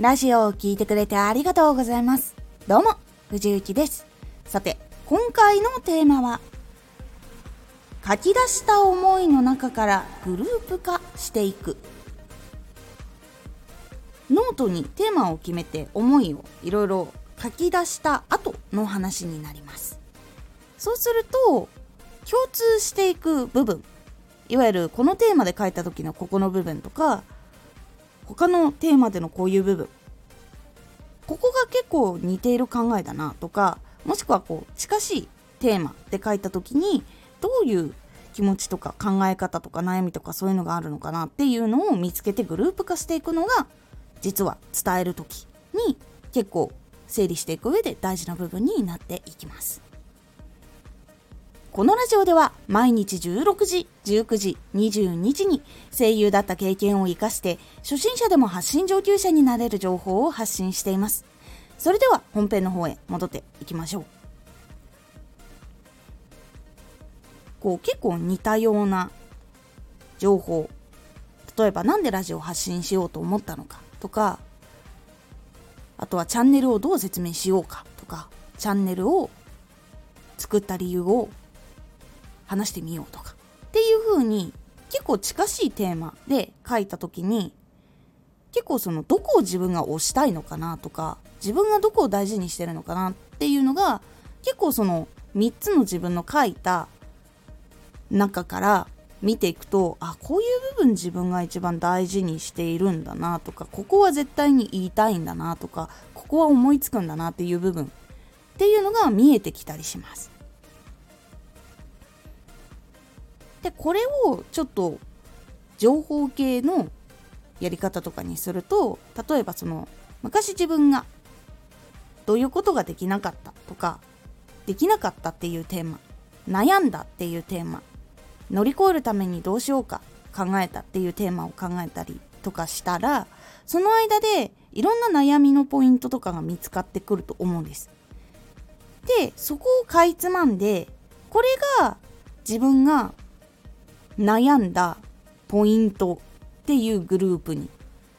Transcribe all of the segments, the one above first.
ラジオを聴いてくれてありがとうございます。どうも、藤幸です。さて、今回のテーマは、書き出した思いの中からグループ化していく。ノートにテーマを決めて思いをいろいろ書き出した後の話になります。そうすると、共通していく部分、いわゆるこのテーマで書いた時のここの部分とか、他のテーマでのこういう部分ここが結構似ている考えだなとかもしくはこう近しいテーマで書いた時にどういう気持ちとか考え方とか悩みとかそういうのがあるのかなっていうのを見つけてグループ化していくのが実は伝える時に結構整理していく上で大事な部分になっていきます。このラジオでは毎日16時、19時、22時に声優だった経験を活かして初心者でも発信上級者になれる情報を発信しています。それでは本編の方へ戻っていきましょう。こう結構似たような情報例えば何でラジオを発信しようと思ったのかとかあとはチャンネルをどう説明しようかとかチャンネルを作った理由を話してみようとかっていう風に結構近しいテーマで書いた時に結構そのどこを自分が推したいのかなとか自分がどこを大事にしてるのかなっていうのが結構その3つの自分の書いた中から見ていくとあこういう部分自分が一番大事にしているんだなとかここは絶対に言いたいんだなとかここは思いつくんだなっていう部分っていうのが見えてきたりします。でこれをちょっと情報系のやり方とかにすると例えばその昔自分がどういうことができなかったとかできなかったっていうテーマ悩んだっていうテーマ乗り越えるためにどうしようか考えたっていうテーマを考えたりとかしたらその間でいろんな悩みのポイントとかが見つかってくると思うんです。でそこをかいつまんでこれが自分が悩んだポイントっていうグループに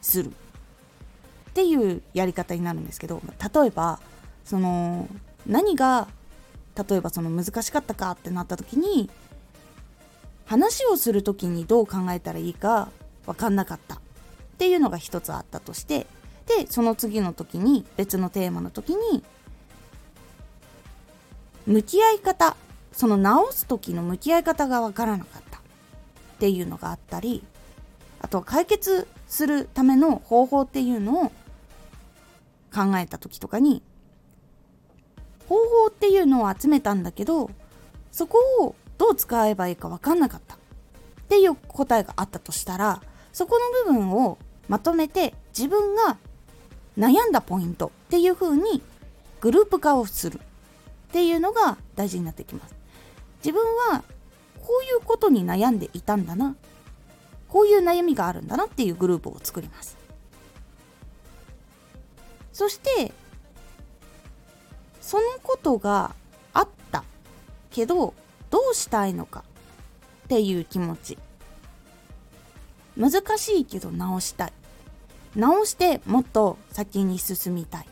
する。っていうやり方になるんですけど例えばその何が例えばその難しかったかってなった時に話をする時にどう考えたらいいか分かんなかった。っていうのが一つあったとしてでその次の時に別のテーマの時に向き合い方その直す時の向き合い方が分からなかった。っていうのがあったりあとは解決するための方法っていうのを考えた時とかに方法っていうのを集めたんだけどそこをどう使えばいいか分かんなかったっていう答えがあったとしたらそこの部分をまとめて自分が悩んだポイントっていう風にグループ化をするっていうのが大事になってきます。自分はこういうことに悩んでいたんだな。こういう悩みがあるんだなっていうグループを作ります。そしてそのことがあったけどどうしたいのかっていう気持ち。難しいけど直したい。直してもっと先に進みたい。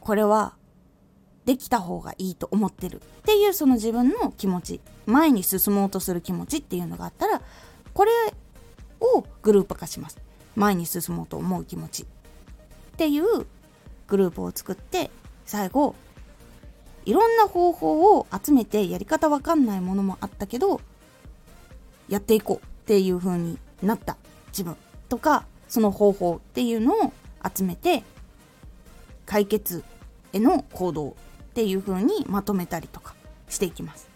これはできた方がいいと思ってるっていうその自分の気持ち前に進もうとする気持ちっていうのがあったらこれをグループ化します。前に進もうと思う気持ち。っていうグループを作って最後いろんな方法を集めてやり方わかんないものもあったけどやっていこうっていう風になった自分とかその方法っていうのを集めて解決への行動っていう風にまとめたりとかしていきます。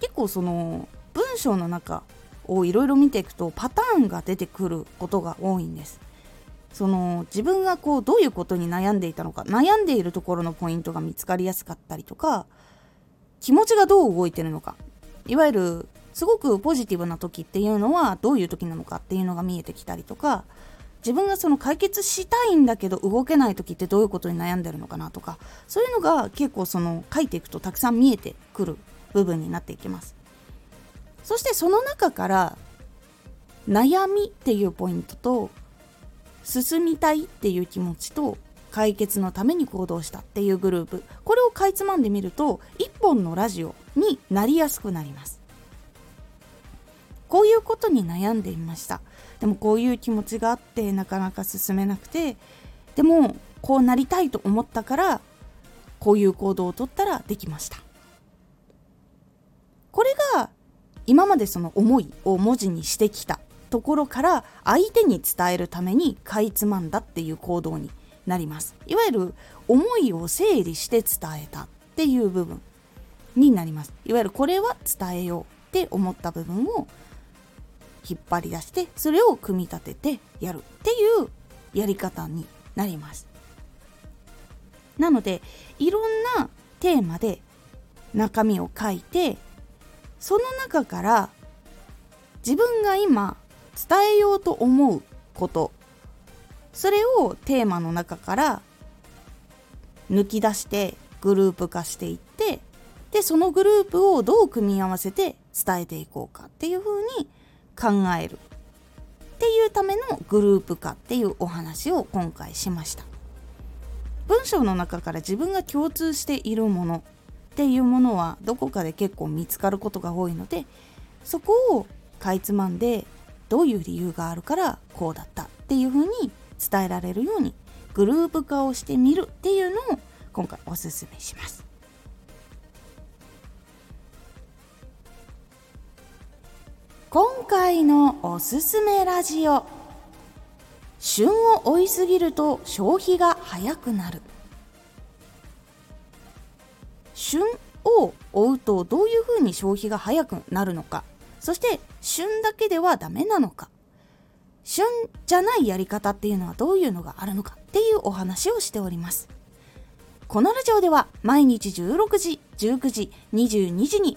結構その文章の中をいろいろ見ていくとパターンが出てくることが多いんです。その自分がこうどういうことに悩んでいたのか悩んでいるところのポイントが見つかりやすかったりとか気持ちがどう動いてるのか。いわゆるすごくポジティブな時っていうのはどういう時なのかっていうのが見えてきたりとか自分がその解決したいんだけど動けない時ってどういうことに悩んでるのかなとかそういうのが結構その書いていくとたくさん見えてくる部分になっていきます。そしてその中から悩みっていうポイントと進みたいっていう気持ちと解決のために行動したっていうグループ。これをかいつまんでみると一本のラジオになりやすくなります。こういうことに悩んでいました。でもこういう気持ちがあってなかなか進めなくてでもこうなりたいと思ったからこういう行動をとったらできました。これが今までその思いを文字にしてきたところから相手に伝えるためにかいつまんだっていう行動になります。いわゆる思いを整理して伝えたっていう部分になります。いわゆるこれは伝えようって思った部分を引っ張り出してそれを組み立ててやるっていうやり方になります。なのでいろんなテーマで中身を書いてその中から自分が今伝えようと思うことそれをテーマの中から抜き出してグループ化していってでそのグループをどう組み合わせて伝えていこうかっていうふうに考える。っていうためのグループ化っていうお話を今回しました。文章の中から自分が共通しているものっていうものはどこかで結構見つかることが多いのでそこをかいつまんでどういう理由があるからこうだったっていうふうに伝えられるようにグループ化をしてみるっていうのを今回おすすめします。今回のおすすめラジオ。旬を追いすぎると消費が早くなる。旬を追うとどういうふうに消費が早くなるのか。そして旬だけではダメなのか。旬じゃないやり方っていうのはどういうのがあるのか。っていうお話をしております。このラジオでは毎日16時19時22時に